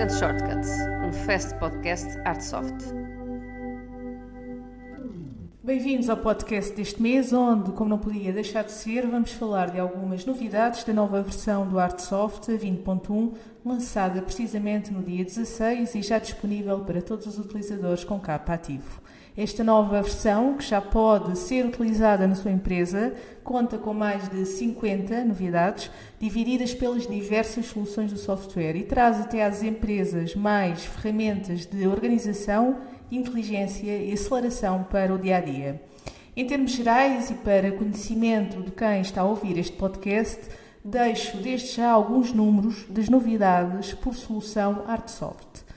and Shortcuts, um fast podcast Artsoft. Bem-vindos ao podcast deste mês, onde, como não podia deixar de ser, vamos falar de algumas novidades da nova versão do Artsoft 20.1, lançada precisamente no dia 16 e já disponível para todos os utilizadores com capa ativo. Esta nova versão, que já pode ser utilizada na sua empresa, conta com mais de 50 novidades, divididas pelas diversas soluções do software e traz até às empresas mais ferramentas de organização, inteligência e aceleração para o dia a dia. Em termos gerais e para conhecimento de quem está a ouvir este podcast, deixo desde já alguns números das novidades por solução Artsoft.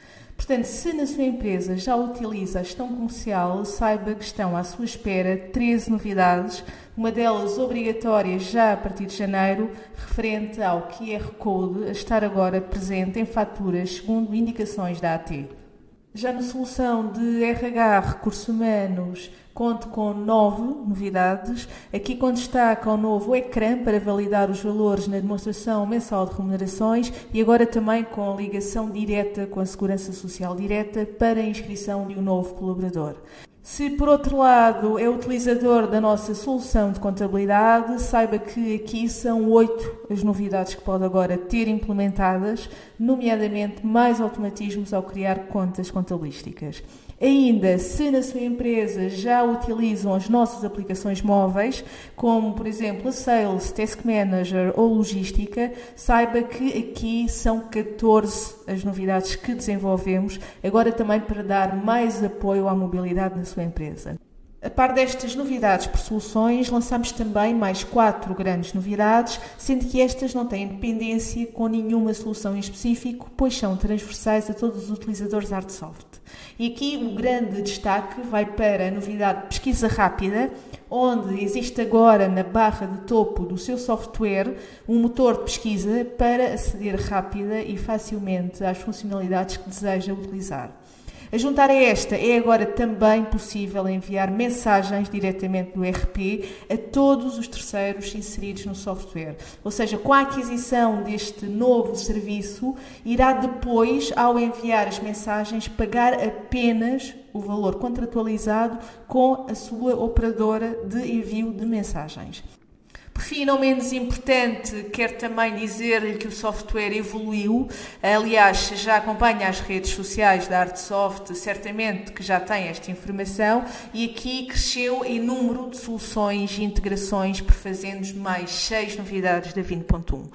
Portanto, se na sua empresa já utiliza a gestão comercial, saiba que estão à sua espera 13 novidades, uma delas obrigatória já a partir de janeiro, referente ao QR Code a estar agora presente em faturas segundo indicações da AT. Já na solução de RH Recursos Humanos, conto com nove novidades. Aqui quando destaca o novo ecrã para validar os valores na demonstração mensal de remunerações e agora também com ligação direta com a Segurança Social Direta para a inscrição de um novo colaborador. Se por outro lado é utilizador da nossa solução de contabilidade, saiba que aqui são oito as novidades que pode agora ter implementadas, nomeadamente mais automatismos ao criar contas contabilísticas. Ainda, se na sua empresa já utilizam as nossas aplicações móveis, como por exemplo a Sales, Task Manager ou Logística, saiba que aqui são 14 as novidades que desenvolvemos, agora também para dar mais apoio à mobilidade na sua empresa. A par destas novidades por soluções, lançamos também mais quatro grandes novidades, sendo que estas não têm dependência com nenhuma solução em específico, pois são transversais a todos os utilizadores Artsoft. E aqui o grande destaque vai para a novidade Pesquisa Rápida, onde existe agora na barra de topo do seu software um motor de pesquisa para aceder rápida e facilmente às funcionalidades que deseja utilizar. A juntar a esta, é agora também possível enviar mensagens diretamente do RP a todos os terceiros inseridos no software. Ou seja, com a aquisição deste novo serviço, irá depois, ao enviar as mensagens, pagar apenas o valor contratualizado com a sua operadora de envio de mensagens. Por fim, não menos importante, quero também dizer-lhe que o software evoluiu. Aliás, já acompanha as redes sociais da Artsoft, certamente que já tem esta informação, e aqui cresceu em número de soluções e integrações, prefazendo mais seis novidades da 20.1.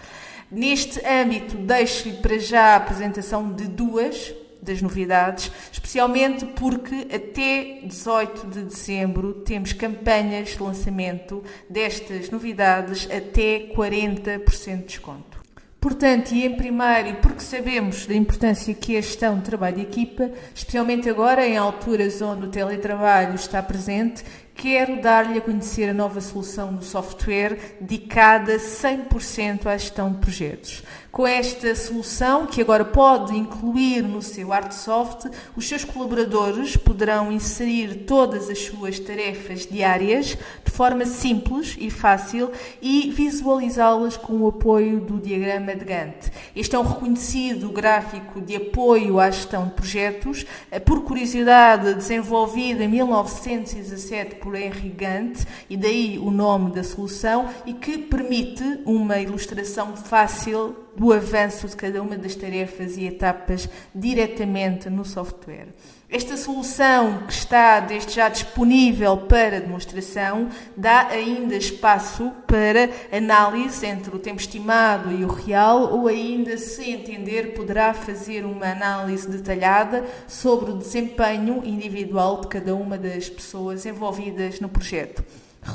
Neste âmbito, deixo-lhe para já a apresentação de duas das novidades, especialmente porque até 18 de dezembro temos campanhas de lançamento destas novidades até 40% de desconto. Portanto, e em primeiro, porque sabemos da importância que é a gestão de trabalho de equipa, especialmente agora em alturas onde o teletrabalho está presente, quero dar-lhe a conhecer a nova solução do software dedicada 100% à gestão de projetos. Com esta solução, que agora pode incluir no seu Artsoft, os seus colaboradores poderão inserir todas as suas tarefas diárias de forma simples e fácil e visualizá-las com o apoio do diagrama de Gantt. Este é um reconhecido gráfico de apoio à gestão de projetos, por curiosidade desenvolvido em 1917 por Henry Gantt, e daí o nome da solução, e que permite uma ilustração fácil do avanço de cada uma das tarefas e etapas diretamente no software. Esta solução, que está desde já disponível para demonstração, dá ainda espaço para análise entre o tempo estimado e o real, ou ainda, se entender, poderá fazer uma análise detalhada sobre o desempenho individual de cada uma das pessoas envolvidas no projeto.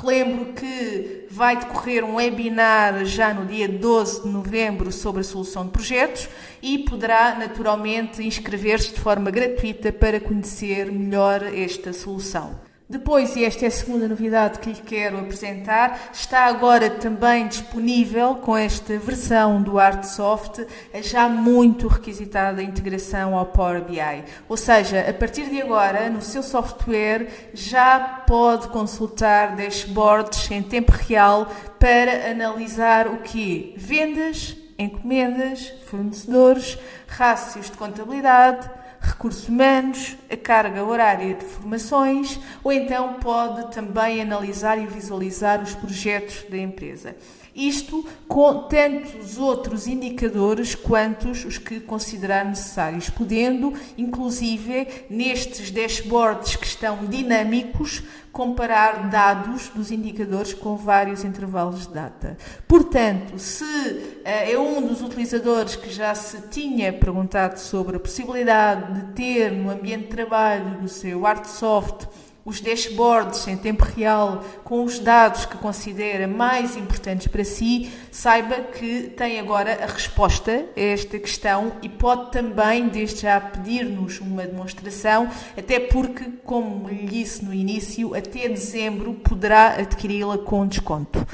Relembro que vai decorrer um webinar já no dia 12 de novembro sobre a solução de projetos e poderá naturalmente inscrever-se de forma gratuita para conhecer melhor esta solução. Depois, e esta é a segunda novidade que lhe quero apresentar, está agora também disponível com esta versão do Artsoft a já muito requisitada integração ao Power BI. Ou seja, a partir de agora, no seu software já pode consultar dashboards em tempo real para analisar o que? Vendas encomendas, fornecedores, rácios de contabilidade, recursos humanos, a carga horária de formações, ou então pode também analisar e visualizar os projetos da empresa. Isto com tantos outros indicadores quantos os que considerar necessários, podendo, inclusive, nestes dashboards que estão dinâmicos, comparar dados dos indicadores com vários intervalos de data. Portanto, se uh, é um dos utilizadores que já se tinha perguntado sobre a possibilidade de ter no ambiente de trabalho do seu Artsoft os dashboards em tempo real com os dados que considera mais importantes para si, saiba que tem agora a resposta a esta questão e pode também, desde já, pedir-nos uma demonstração, até porque, como lhe disse no início, até dezembro poderá adquiri-la com desconto.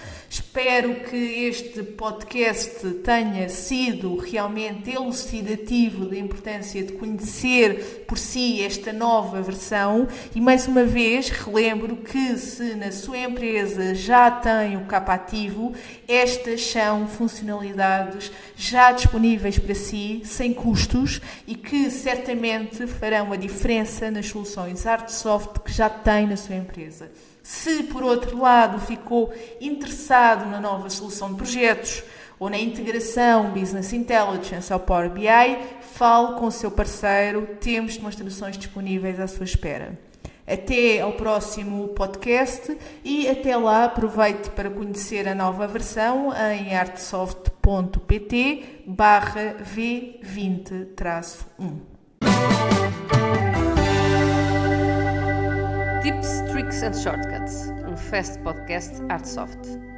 Espero que este podcast tenha sido realmente elucidativo da importância de conhecer por si esta nova versão e, mais uma vez, relembro que se na sua empresa já tem o capa ativo, estas são funcionalidades já disponíveis para si, sem custos e que certamente farão a diferença nas soluções Artsoft que já tem na sua empresa. Se, por outro lado, ficou interessado na nova solução de projetos ou na integração Business Intelligence ao Power BI, fale com o seu parceiro, temos demonstrações disponíveis à sua espera. Até ao próximo podcast e até lá aproveite para conhecer a nova versão em artsoft.pt barra V20-1. Tips, Tricks and Shortcuts, um fast podcast Artsoft.